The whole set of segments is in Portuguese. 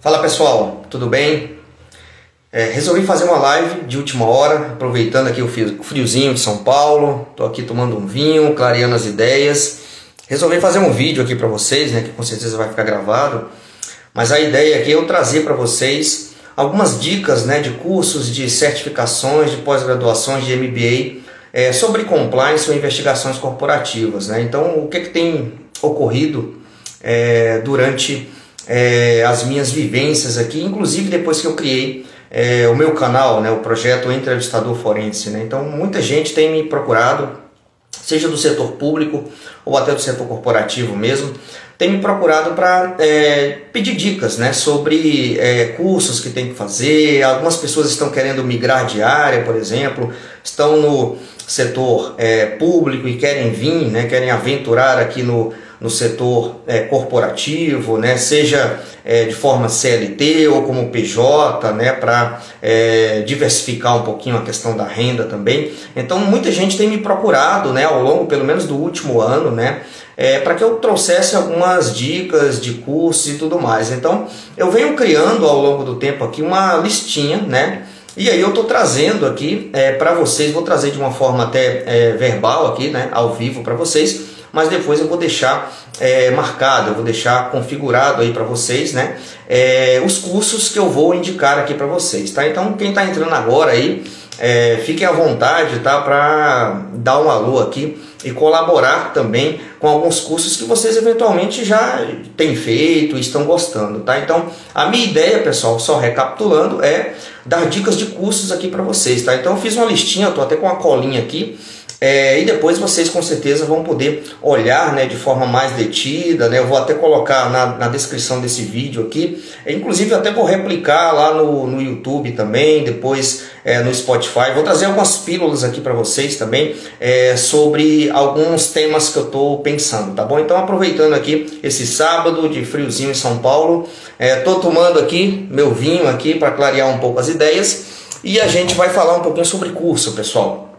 Fala pessoal, tudo bem? É, resolvi fazer uma live de última hora, aproveitando aqui o friozinho de São Paulo. Tô aqui tomando um vinho, clareando as ideias. Resolvi fazer um vídeo aqui para vocês, né, que com certeza vai ficar gravado. Mas a ideia aqui é eu trazer para vocês algumas dicas, né, de cursos, de certificações, de pós-graduações, de MBA é, sobre compliance ou investigações corporativas, né? Então, o que, que tem ocorrido é, durante é, as minhas vivências aqui, inclusive depois que eu criei é, o meu canal, né, o projeto Entrevistador Forense. Né? Então, muita gente tem me procurado, seja do setor público ou até do setor corporativo mesmo, tem me procurado para é, pedir dicas né, sobre é, cursos que tem que fazer. Algumas pessoas estão querendo migrar de área, por exemplo, estão no setor é, público e querem vir, né, querem aventurar aqui no no setor é, corporativo, né, seja é, de forma CLT ou como PJ, né, para é, diversificar um pouquinho a questão da renda também. Então, muita gente tem me procurado né, ao longo, pelo menos do último ano, né, é, para que eu trouxesse algumas dicas de cursos e tudo mais. Então, eu venho criando ao longo do tempo aqui uma listinha, né? E aí eu estou trazendo aqui é, para vocês, vou trazer de uma forma até é, verbal aqui, né, ao vivo para vocês, mas depois eu vou deixar é, marcado, eu vou deixar configurado aí para vocês, né? É, os cursos que eu vou indicar aqui para vocês, tá? Então quem está entrando agora aí, é, fiquem à vontade, tá? Para dar um alô aqui e colaborar também com alguns cursos que vocês eventualmente já têm feito e estão gostando, tá? Então, a minha ideia, pessoal, só recapitulando, é dar dicas de cursos aqui para vocês, tá? Então, eu fiz uma listinha, eu tô até com uma colinha aqui é, e depois vocês com certeza vão poder olhar né, de forma mais detida. Né? Eu vou até colocar na, na descrição desse vídeo aqui. Inclusive, até vou replicar lá no, no YouTube também, depois é, no Spotify. Vou trazer algumas pílulas aqui para vocês também é, sobre alguns temas que eu estou pensando, tá bom? Então, aproveitando aqui esse sábado de friozinho em São Paulo, estou é, tomando aqui meu vinho aqui para clarear um pouco as ideias e a gente vai falar um pouquinho sobre curso, pessoal.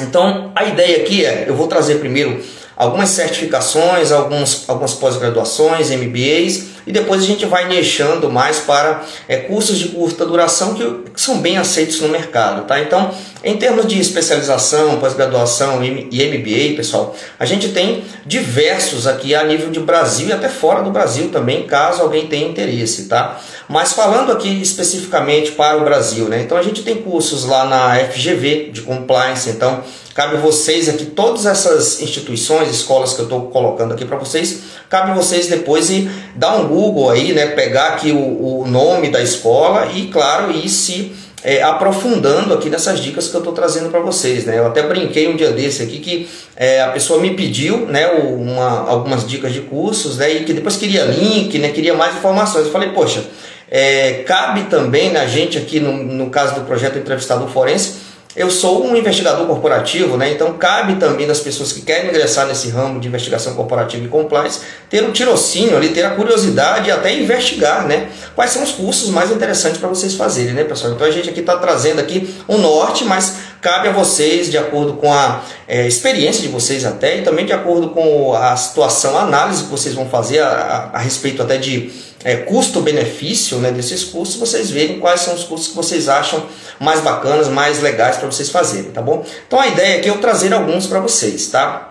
Então, a ideia aqui é, eu vou trazer primeiro algumas certificações, alguns, algumas pós-graduações, MBAs, e depois a gente vai nichando mais para é, cursos de curta duração que, que, são bem aceitos no mercado. Tá? Então, em termos de especialização, pós-graduação e MBA, pessoal, a gente tem diversos aqui a nível de Brasil e até fora do Brasil também, caso alguém tenha interesse. Tá? Mas falando aqui especificamente para o Brasil, né? então a gente tem cursos lá na FGV de compliance, então Cabe vocês aqui, todas essas instituições, escolas que eu estou colocando aqui para vocês, cabe vocês depois e dar um Google aí, né? Pegar aqui o, o nome da escola e, claro, ir se é, aprofundando aqui nessas dicas que eu estou trazendo para vocês. Né? Eu até brinquei um dia desse aqui que é, a pessoa me pediu né, uma, algumas dicas de cursos né, e que depois queria link, né, queria mais informações. Eu falei, poxa, é, cabe também na gente aqui, no, no caso do projeto Entrevistador Forense, eu sou um investigador corporativo, né? então cabe também das pessoas que querem ingressar nesse ramo de investigação corporativa e compliance ter um tirocínio ali, ter a curiosidade e até investigar né? quais são os cursos mais interessantes para vocês fazerem, né, pessoal? Então a gente aqui está trazendo aqui um norte, mas cabe a vocês, de acordo com a é, experiência de vocês até, e também de acordo com a situação, a análise que vocês vão fazer a, a, a respeito até de é, custo-benefício né, desses cursos, vocês verem quais são os cursos que vocês acham mais bacanas, mais legais para vocês fazerem, tá bom? Então a ideia aqui é eu trazer alguns para vocês, tá?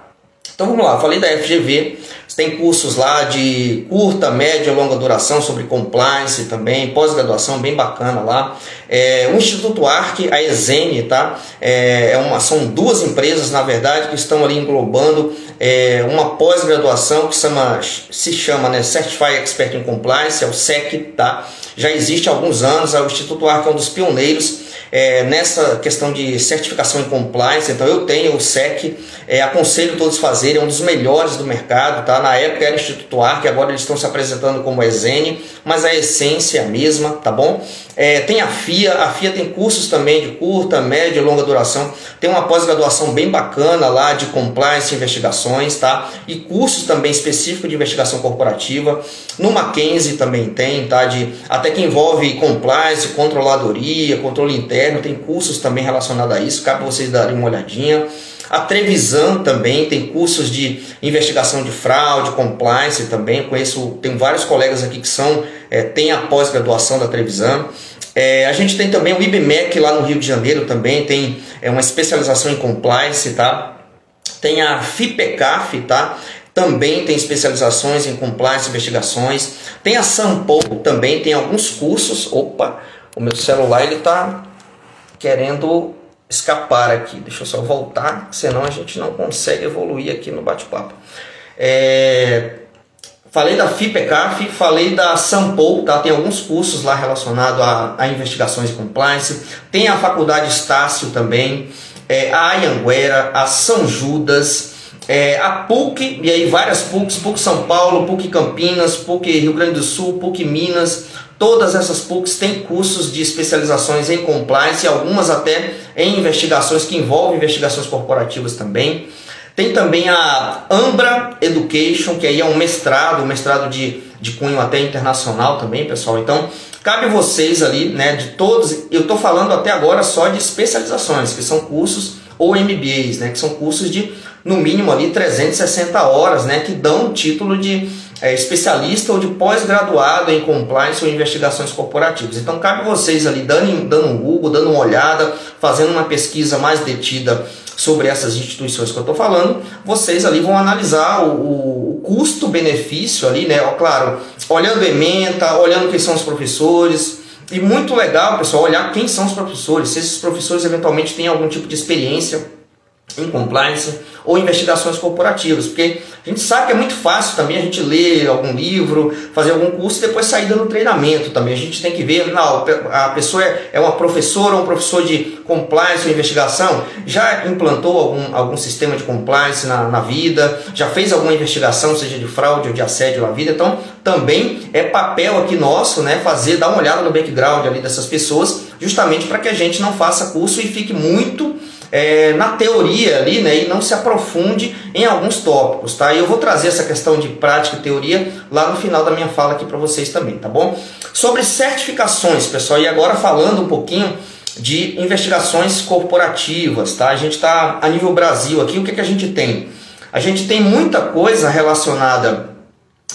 Então vamos lá, falei da FGV, tem cursos lá de curta, média, longa duração sobre compliance também, pós-graduação bem bacana lá. É, o Instituto Arc, a Exene, tá? É, é uma, são duas empresas, na verdade, que estão ali englobando é, uma pós-graduação que chama, se chama né, Certified Expert in Compliance, é o SEC, tá? Já existe há alguns anos, o Instituto Arc é um dos pioneiros é, nessa questão de certificação e compliance. Então eu tenho o SEC, é, aconselho todos fazerem, é um dos melhores do mercado. Tá? Na época era Instituto Arc, agora eles estão se apresentando como Exene, mas a essência é a mesma, tá bom? É, tem a FIA, a FIA tem cursos também de curta, média e longa duração. Tem uma pós-graduação bem bacana lá de compliance e investigações, tá? E cursos também específicos de investigação corporativa. No Mackenzie também tem, tá? De, até que envolve compliance, controladoria, controle interno, tem cursos também relacionados a isso, cabe vocês darem uma olhadinha. A Trevisan também tem cursos de investigação de fraude, compliance também. Conheço, tenho vários colegas aqui que são, é, têm a pós-graduação da Trevisan. É, a gente tem também o IBMEC lá no Rio de Janeiro também, tem é, uma especialização em compliance, tá? Tem a FIPECAF, tá? Também tem especializações em compliance, investigações. Tem a Sampo, também tem alguns cursos. Opa, o meu celular ele tá querendo escapar aqui. Deixa eu só voltar, senão a gente não consegue evoluir aqui no bate-papo. É, falei da FIPECAF, falei da Sampo, tá? tem alguns cursos lá relacionados a, a investigações e compliance. Tem a Faculdade Estácio também, é, a Anhanguera, a São Judas, é, a PUC, e aí várias PUCs, PUC São Paulo, PUC Campinas, PUC Rio Grande do Sul, PUC Minas, Todas essas PUCs têm cursos de especializações em compliance e algumas até em investigações que envolvem investigações corporativas também. Tem também a Ambra Education, que aí é um mestrado, um mestrado de, de cunho até internacional também, pessoal. Então, cabe vocês ali, né, de todos, eu estou falando até agora só de especializações, que são cursos ou MBAs, né, que são cursos de no mínimo ali 360 horas, né, que dão o título de é, especialista ou de pós-graduado em compliance ou investigações corporativas. Então cabe vocês ali dando, dando um Google, dando uma olhada, fazendo uma pesquisa mais detida sobre essas instituições que eu estou falando, vocês ali vão analisar o, o custo-benefício ali, né? Ó, claro, olhando ementa, olhando quem são os professores. E muito legal, pessoal, olhar quem são os professores, se esses professores eventualmente têm algum tipo de experiência em compliance ou investigações corporativas, porque a gente sabe que é muito fácil também a gente ler algum livro, fazer algum curso e depois sair dando treinamento também. A gente tem que ver, não, a pessoa é, é uma professora ou um professor de compliance ou investigação, já implantou algum, algum sistema de compliance na, na vida, já fez alguma investigação, seja de fraude ou de assédio na vida, então também é papel aqui nosso, né, fazer, dar uma olhada no background ali dessas pessoas, justamente para que a gente não faça curso e fique muito é, na teoria ali, né, e não se aprofunde em alguns tópicos, tá? E eu vou trazer essa questão de prática e teoria lá no final da minha fala aqui para vocês também, tá bom? Sobre certificações, pessoal, e agora falando um pouquinho de investigações corporativas, tá? A gente está a nível Brasil aqui, o que, que a gente tem? A gente tem muita coisa relacionada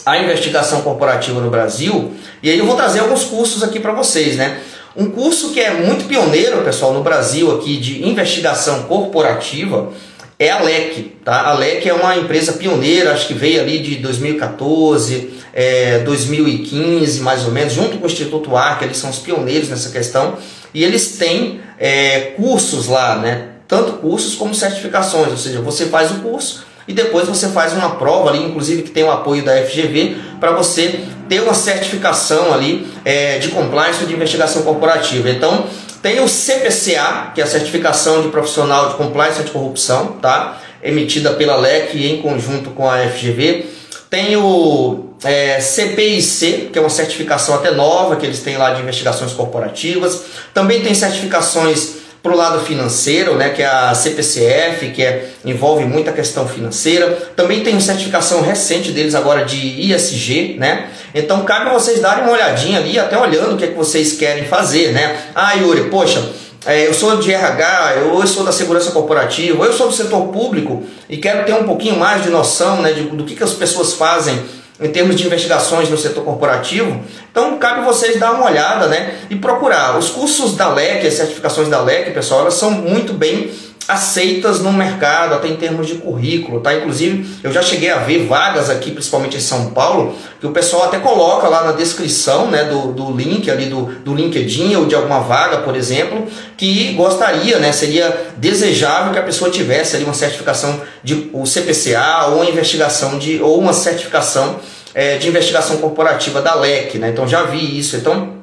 à investigação corporativa no Brasil, e aí eu vou trazer alguns cursos aqui para vocês, né? Um curso que é muito pioneiro, pessoal, no Brasil aqui de investigação corporativa é a LEC. Tá? A LEC é uma empresa pioneira, acho que veio ali de 2014, é, 2015 mais ou menos, junto com o Instituto Arca, eles são os pioneiros nessa questão. E eles têm é, cursos lá, né? tanto cursos como certificações, ou seja, você faz o curso e depois você faz uma prova ali, inclusive que tem o apoio da FGV, para você ter uma certificação ali é, de compliance ou de investigação corporativa. Então, tem o CPCA, que é a certificação de profissional de compliance anticorrupção, tá? emitida pela LEC em conjunto com a FGV. Tem o é, CPIC, que é uma certificação até nova que eles têm lá de investigações corporativas. Também tem certificações para o lado financeiro, né, que é a CPCF, que é, envolve muita questão financeira. Também tem certificação recente deles agora de ISG, né? Então cabe a vocês darem uma olhadinha ali, até olhando o que, é que vocês querem fazer, né? Ah, Yuri, poxa, é, eu sou de RH, eu sou da segurança corporativa, eu sou do setor público e quero ter um pouquinho mais de noção né, de, do que, que as pessoas fazem em termos de investigações no setor corporativo. Então, cabe vocês dar uma olhada né, e procurar. Os cursos da LEC, as certificações da LEC, pessoal, elas são muito bem aceitas no mercado, até em termos de currículo, tá? Inclusive, eu já cheguei a ver vagas aqui, principalmente em São Paulo, que o pessoal até coloca lá na descrição, né, do, do link ali do, do LinkedIn ou de alguma vaga, por exemplo, que gostaria, né, seria desejável que a pessoa tivesse ali uma certificação de o CPCA ou uma investigação de ou uma certificação é, de investigação corporativa da LEC, né? Então já vi isso. Então,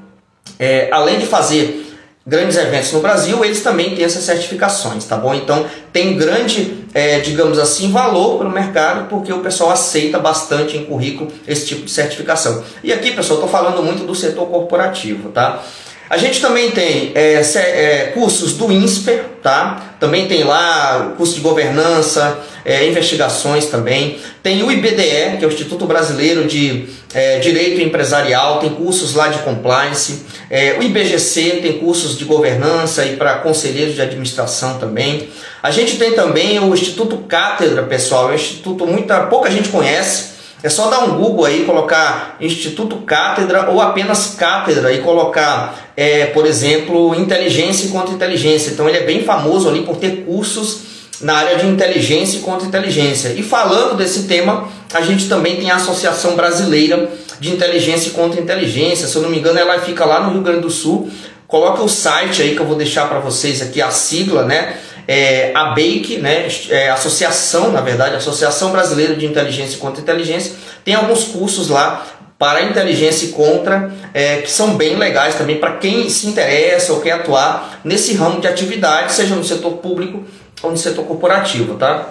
é, além de fazer grandes eventos no Brasil, eles também têm essas certificações, tá bom? Então tem grande, é, digamos assim, valor para o mercado porque o pessoal aceita bastante em currículo esse tipo de certificação. E aqui, pessoal, estou falando muito do setor corporativo, tá? A gente também tem é, é, cursos do INSPER, tá? Também tem lá curso de governança, é, investigações também. Tem o IBDE, que é o Instituto Brasileiro de é, Direito Empresarial, tem cursos lá de compliance. É, o IBGC tem cursos de governança e para conselheiros de administração também. A gente tem também o Instituto Cátedra, pessoal, é um instituto muita pouca gente conhece é só dar um Google aí, colocar Instituto Cátedra ou apenas Cátedra e colocar, é, por exemplo, Inteligência e Contra-Inteligência. Então ele é bem famoso ali por ter cursos na área de inteligência e contra-inteligência. E falando desse tema, a gente também tem a Associação Brasileira de Inteligência e Contra-Inteligência. Se eu não me engano, ela fica lá no Rio Grande do Sul. Coloca o site aí que eu vou deixar para vocês aqui, a sigla, né? É, a BAKE, né, é, associação, na verdade, Associação Brasileira de Inteligência e Contra-Inteligência, tem alguns cursos lá para inteligência e contra, é, que são bem legais também para quem se interessa ou quer atuar nesse ramo de atividade, seja no setor público ou no setor corporativo, tá?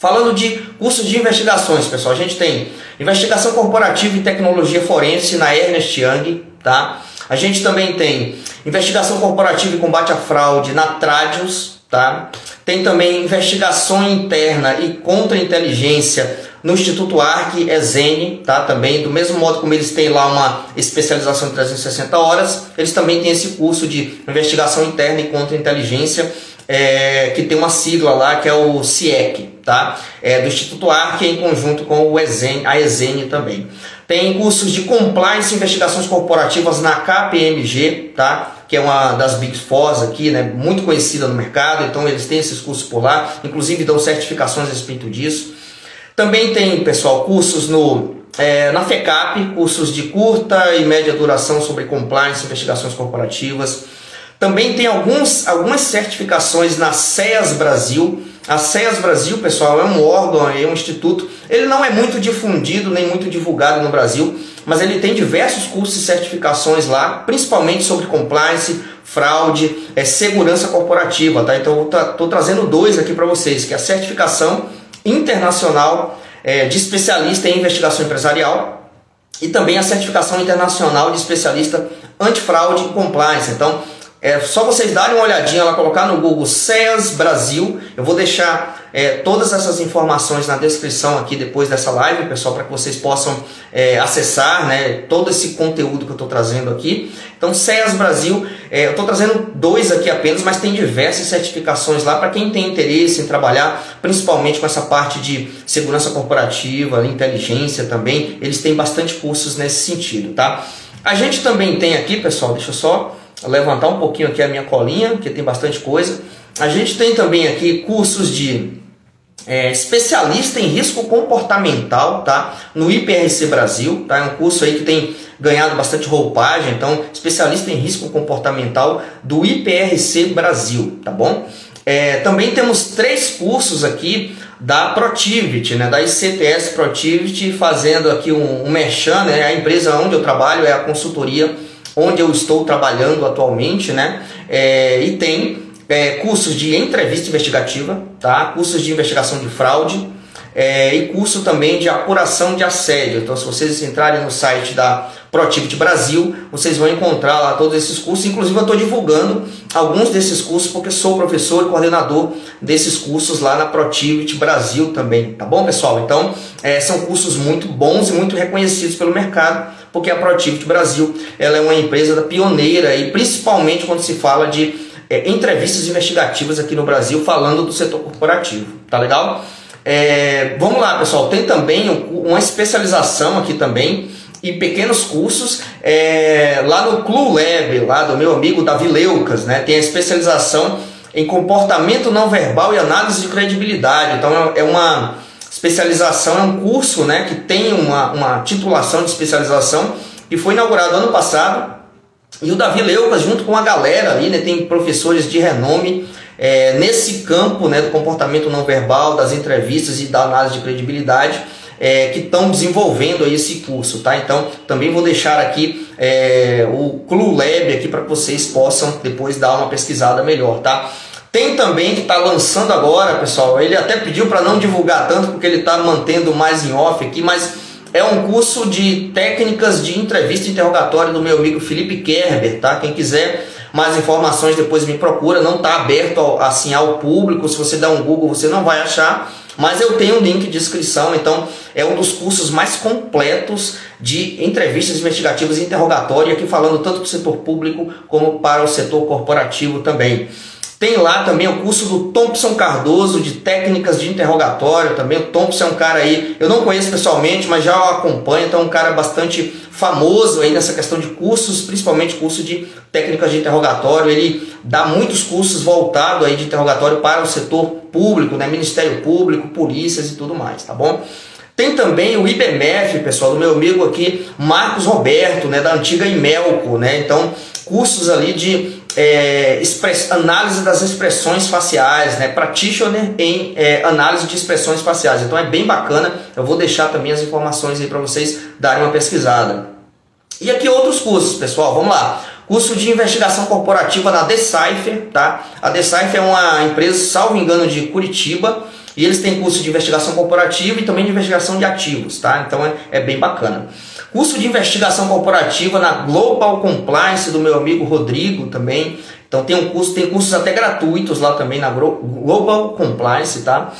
Falando de cursos de investigações, pessoal, a gente tem investigação corporativa e tecnologia forense na Ernest Young, tá? A gente também tem investigação corporativa e combate à fraude na Tradius, Tá? Tem também investigação interna e contra-inteligência no Instituto Arc Ezene, tá? Também, do mesmo modo como eles têm lá uma especialização de 360 horas, eles também têm esse curso de investigação interna e contra-inteligência, é, que tem uma sigla lá que é o CIEC, tá? É do Instituto Arc em conjunto com o Ezene, a Ezene também. Tem cursos de compliance e investigações corporativas na KPMG, tá? Que é uma das Big Fours aqui, né, muito conhecida no mercado, então eles têm esses cursos por lá, inclusive dão certificações a respeito disso. Também tem, pessoal, cursos no, é, na FECAP, cursos de curta e média duração sobre compliance, investigações corporativas. Também tem alguns, algumas certificações na CEAS Brasil. A CEAS Brasil, pessoal, é um órgão, é um instituto. Ele não é muito difundido nem muito divulgado no Brasil, mas ele tem diversos cursos e certificações lá, principalmente sobre compliance, fraude, é, segurança corporativa, tá? Então estou trazendo dois aqui para vocês, que é a certificação internacional é, de especialista em investigação empresarial e também a certificação internacional de especialista antifraude e compliance. Então é só vocês darem uma olhadinha lá, colocar no Google CEAS Brasil. Eu vou deixar é, todas essas informações na descrição aqui depois dessa live, pessoal, para que vocês possam é, acessar né, todo esse conteúdo que eu estou trazendo aqui. Então, CEAS Brasil, é, eu estou trazendo dois aqui apenas, mas tem diversas certificações lá para quem tem interesse em trabalhar, principalmente com essa parte de segurança corporativa, inteligência também. Eles têm bastante cursos nesse sentido, tá? A gente também tem aqui, pessoal, deixa eu só levantar um pouquinho aqui a minha colinha, que tem bastante coisa. A gente tem também aqui cursos de é, especialista em risco comportamental, tá? No IPRC Brasil, tá? É um curso aí que tem ganhado bastante roupagem, então especialista em risco comportamental do IPRC Brasil, tá bom? É, também temos três cursos aqui da Protivity, né, da ICTS Protivity, fazendo aqui um, um né, a empresa onde eu trabalho é a consultoria onde eu estou trabalhando atualmente, né? É, e tem é, cursos de entrevista investigativa, tá? cursos de investigação de fraude é, e curso também de apuração de assédio. Então, se vocês entrarem no site da Protivity Brasil, vocês vão encontrar lá todos esses cursos. Inclusive, eu estou divulgando alguns desses cursos porque sou professor e coordenador desses cursos lá na Protivity Brasil também, tá bom, pessoal? Então, é, são cursos muito bons e muito reconhecidos pelo mercado porque a Protivity Brasil ela é uma empresa pioneira e principalmente quando se fala de é, entrevistas investigativas aqui no Brasil falando do setor corporativo, tá legal? É, vamos lá, pessoal. Tem também uma especialização aqui também em pequenos cursos é, lá no Clue Lab, lá do meu amigo Davi Leucas, né? Tem a especialização em comportamento não verbal e análise de credibilidade. Então é uma especialização é um curso né, que tem uma, uma titulação de especialização e foi inaugurado ano passado. E o Davi Leucas, junto com a galera ali, né, tem professores de renome é, nesse campo né, do comportamento não verbal, das entrevistas e da análise de credibilidade. É, que estão desenvolvendo aí esse curso, tá? Então também vou deixar aqui é, o Clue Lab aqui para que vocês possam depois dar uma pesquisada melhor, tá? Tem também que está lançando agora, pessoal. Ele até pediu para não divulgar tanto porque ele está mantendo mais em off aqui, mas é um curso de técnicas de entrevista e interrogatório do meu amigo Felipe Kerber, tá? Quem quiser mais informações depois me procura, não está aberto ao, assim ao público, se você dá um Google você não vai achar, mas eu tenho um link de inscrição, então é um dos cursos mais completos de entrevistas investigativas e interrogatório, aqui falando tanto para o setor público como para o setor corporativo também. Tem lá também o curso do Thompson Cardoso de técnicas de interrogatório também. O Thompson é um cara aí, eu não conheço pessoalmente, mas já o acompanho, então é um cara bastante famoso aí nessa questão de cursos, principalmente curso de técnicas de interrogatório. Ele dá muitos cursos voltados aí de interrogatório para o setor público, né, Ministério Público, polícias e tudo mais, tá bom? Tem também o IBMF, pessoal, do meu amigo aqui, Marcos Roberto, né, da antiga Imelco, né? Então, cursos ali de é, análise das expressões faciais, né? Practitioner em é, análise de expressões faciais. Então é bem bacana. Eu vou deixar também as informações aí para vocês darem uma pesquisada. E aqui outros cursos, pessoal. Vamos lá. Curso de investigação corporativa na Decipher, tá? A Decipher é uma empresa, salvo engano, de Curitiba. E eles têm curso de investigação corporativa e também de investigação de ativos, tá? Então é, é bem bacana. Curso de investigação corporativa na Global Compliance do meu amigo Rodrigo também. Então tem um curso, tem cursos até gratuitos lá também na Global Compliance, tá?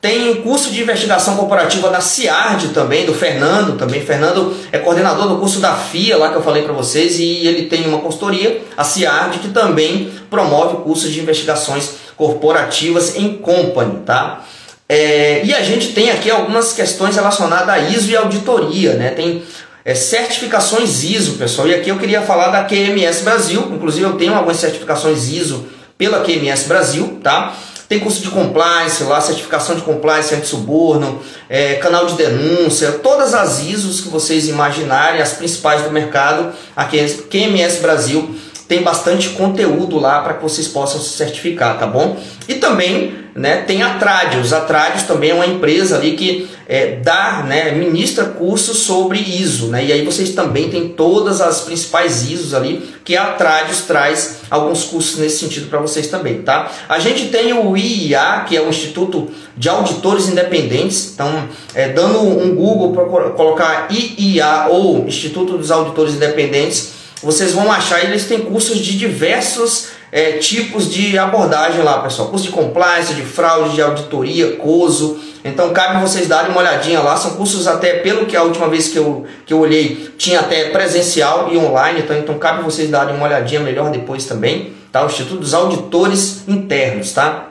Tem curso de investigação corporativa na CIARD também, do Fernando também. Fernando é coordenador do curso da FIA, lá que eu falei para vocês, e ele tem uma consultoria, a CIARD, que também promove cursos de investigações corporativas em company, tá? É, e a gente tem aqui algumas questões relacionadas a ISO e auditoria, né? Tem é, certificações ISO, pessoal. E aqui eu queria falar da QMS Brasil. Inclusive eu tenho algumas certificações ISO pela QMS Brasil, tá? Tem curso de compliance lá, certificação de compliance anti-suborno, é, canal de denúncia, todas as ISOs que vocês imaginarem, as principais do mercado, a QMS Brasil tem bastante conteúdo lá para que vocês possam se certificar, tá bom? E também né, tem a Tradios. A Tradios também é uma empresa ali que é, dá, né, ministra cursos sobre ISO, né? E aí vocês também têm todas as principais ISOs ali que a Tradios traz alguns cursos nesse sentido para vocês também, tá? A gente tem o IIA, que é o Instituto de Auditores Independentes. Então, é, dando um Google para colocar IIA ou Instituto dos Auditores Independentes, vocês vão achar eles têm cursos de diversos é, tipos de abordagem lá, pessoal. Curso de compliance, de fraude, de auditoria, COSO. Então cabe vocês darem uma olhadinha lá. São cursos até, pelo que a última vez que eu, que eu olhei, tinha até presencial e online. Então, então cabe vocês darem uma olhadinha melhor depois também. Tá? O Instituto dos Auditores Internos, tá?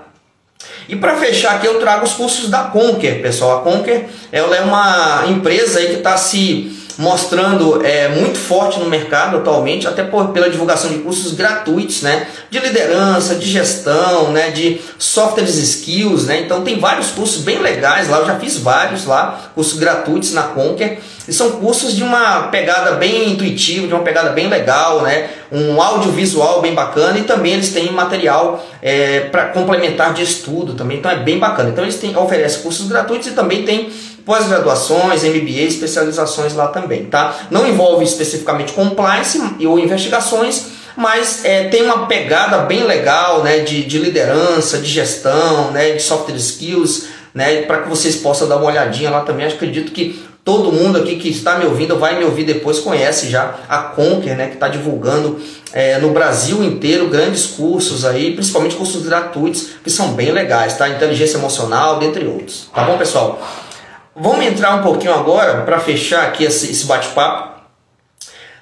E para fechar aqui eu trago os cursos da Conquer, pessoal. A Conquer ela é uma empresa aí que está se mostrando é, muito forte no mercado atualmente, até por, pela divulgação de cursos gratuitos, né, de liderança, de gestão, né, de softwares skills, né, então tem vários cursos bem legais lá, eu já fiz vários lá, cursos gratuitos na Conquer, e são cursos de uma pegada bem intuitiva, de uma pegada bem legal, né, um audiovisual bem bacana e também eles têm material é, para complementar de estudo também, então é bem bacana. Então eles têm, oferecem cursos gratuitos e também tem pós-graduações, MBA, especializações lá também, tá? Não envolve especificamente compliance ou investigações, mas é, tem uma pegada bem legal, né, de, de liderança, de gestão, né, de soft skills, né, para que vocês possam dar uma olhadinha lá também. Acredito que todo mundo aqui que está me ouvindo vai me ouvir depois conhece já a Conquer, né, que está divulgando é, no Brasil inteiro grandes cursos aí, principalmente cursos gratuitos que são bem legais, tá? Inteligência emocional, dentre outros. Tá bom, pessoal? Vamos entrar um pouquinho agora, para fechar aqui esse, bate-papo,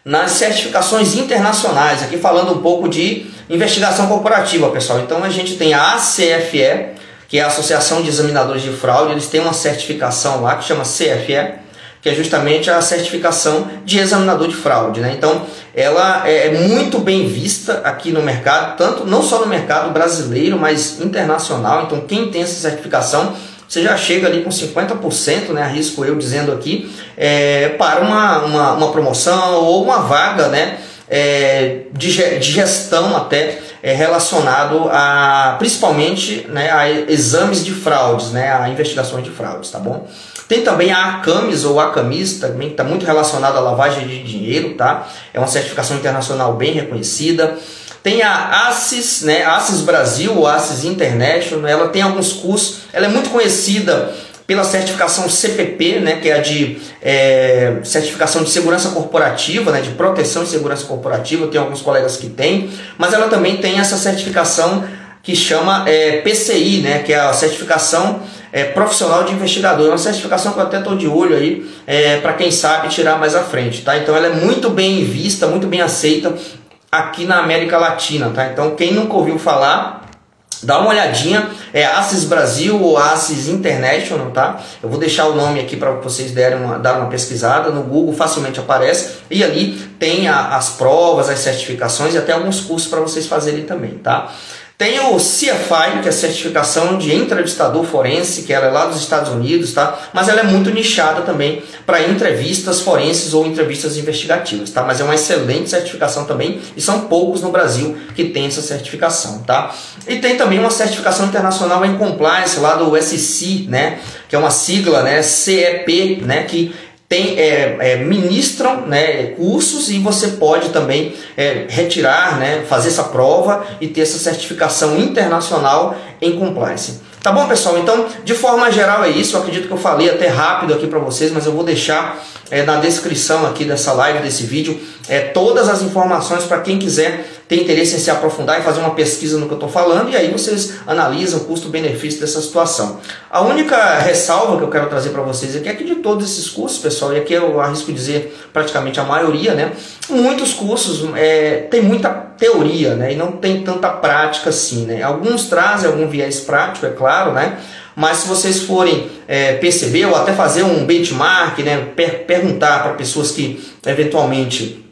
nas certificações internacionais, aqui falando um pouco de investigação corporativa, pessoal. Então a gente tem a ACFE, que é a Associação de Examinadores de Fraude, eles têm uma certificação lá que chama CFE, que é justamente a certificação de examinador de fraude. Né? Então, ela é, é muito bem vista aqui no mercado, tanto não só no mercado brasileiro, mas internacional. Então, quem tem essa certificação você já chega ali com 50%, né, arrisco eu dizendo aqui, é, para uma, uma, uma, promoção ou uma vaga né, é, de, de gestão até é, relacionado a principalmente né, a exames de fraudes, né, a investigações de fraudes, tá bom? Tem também a ACAMIS ou ACAMIS, também que está muito relacionado à lavagem de dinheiro, tá? É uma certificação internacional bem reconhecida. Tem a ACES, né, ACES Brasil ou ACES International, ela tem alguns cursos, ela é muito conhecida pela certificação CPP, né, que é a de é, certificação de segurança corporativa, né, de proteção e segurança corporativa, tem alguns colegas que têm, mas ela também tem essa certificação que chama é, PCI, né, que é a certificação é, profissional de investigador. É uma certificação que eu até estou de olho aí é, para quem sabe tirar mais à frente, tá? Então ela é muito bem vista, muito bem aceita aqui na América Latina, tá? Então quem nunca ouviu falar Dá uma olhadinha, é Assis Brasil ou Assis International, tá? Eu vou deixar o nome aqui para vocês derem uma, dar uma pesquisada no Google, facilmente aparece. E ali tem a, as provas, as certificações e até alguns cursos para vocês fazerem também, tá? Tem o CFI, que é a certificação de entrevistador forense, que ela é lá dos Estados Unidos, tá? Mas ela é muito nichada também para entrevistas forenses ou entrevistas investigativas, tá? Mas é uma excelente certificação também e são poucos no Brasil que tem essa certificação, tá? E tem também uma certificação internacional em compliance lá do SC, né? Que é uma sigla, né? CEP, né? Que tem, é, é, ministram né, cursos e você pode também é, retirar, né, fazer essa prova e ter essa certificação internacional em compliance. Tá bom, pessoal? Então, de forma geral é isso. Eu acredito que eu falei até rápido aqui para vocês, mas eu vou deixar é, na descrição aqui dessa live, desse vídeo, é, todas as informações para quem quiser ter interesse em se aprofundar e fazer uma pesquisa no que eu estou falando, e aí vocês analisam o custo-benefício dessa situação. A única ressalva que eu quero trazer para vocês aqui é que de todos esses cursos, pessoal, e aqui eu arrisco dizer praticamente a maioria, né? Muitos cursos é, tem muita teoria, né? E não tem tanta prática assim, né? Alguns trazem algum viés prático, é claro, né? Mas se vocês forem é, perceber ou até fazer um benchmark, né? Per perguntar para pessoas que eventualmente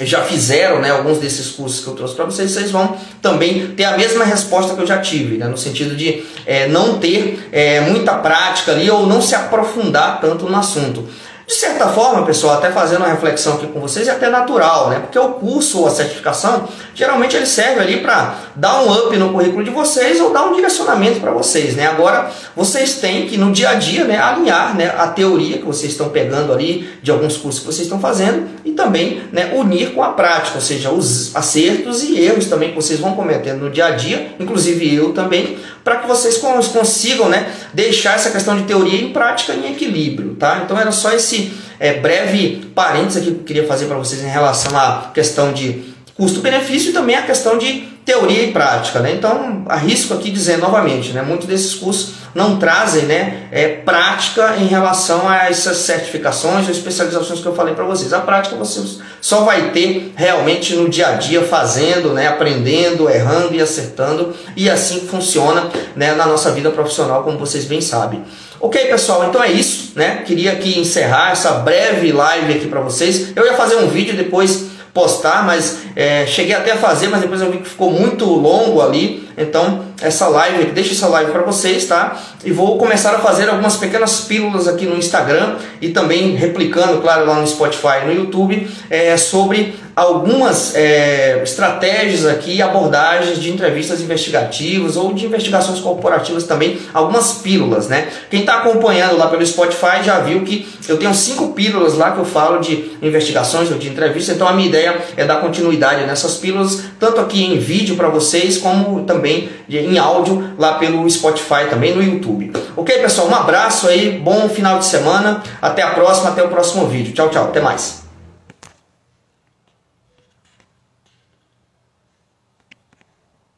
já fizeram né, alguns desses cursos que eu trouxe para vocês, vocês vão também ter a mesma resposta que eu já tive, né, no sentido de é, não ter é, muita prática ali ou não se aprofundar tanto no assunto. De certa forma, pessoal, até fazendo uma reflexão aqui com vocês, é até natural, né? Porque o curso ou a certificação, geralmente ele serve ali para dar um up no currículo de vocês ou dar um direcionamento para vocês, né? Agora, vocês têm que no dia a dia, né, alinhar, né, a teoria que vocês estão pegando ali de alguns cursos que vocês estão fazendo e também, né, unir com a prática, ou seja, os acertos e erros também que vocês vão cometendo no dia a dia, inclusive eu também, para que vocês consigam, né, deixar essa questão de teoria em prática em equilíbrio, tá? Então era só esse é, breve parênteses aqui que eu queria fazer para vocês em relação à questão de custo-benefício e também a questão de teoria e prática. Né? Então, arrisco aqui dizer novamente, né, muitos desses cursos não trazem né, é, prática em relação a essas certificações ou especializações que eu falei para vocês. A prática você só vai ter realmente no dia a dia, fazendo, né, aprendendo, errando e acertando, e assim funciona né, na nossa vida profissional, como vocês bem sabem. Ok, pessoal, então é isso, né? Queria aqui encerrar essa breve live aqui para vocês. Eu ia fazer um vídeo depois postar, mas é, cheguei até a fazer, mas depois eu vi que ficou muito longo ali. Então, essa live, deixa essa live para vocês, tá? E vou começar a fazer algumas pequenas pílulas aqui no Instagram e também replicando, claro, lá no Spotify no YouTube, é, sobre algumas é, estratégias aqui, abordagens de entrevistas investigativas ou de investigações corporativas também, algumas pílulas, né? Quem está acompanhando lá pelo Spotify já viu que eu tenho cinco pílulas lá que eu falo de investigações ou de entrevistas, então a minha ideia é dar continuidade nessas pílulas, tanto aqui em vídeo para vocês, como também em áudio lá pelo Spotify, também no YouTube. Ok, pessoal? Um abraço aí, bom final de semana, até a próxima, até o próximo vídeo. Tchau, tchau, até mais.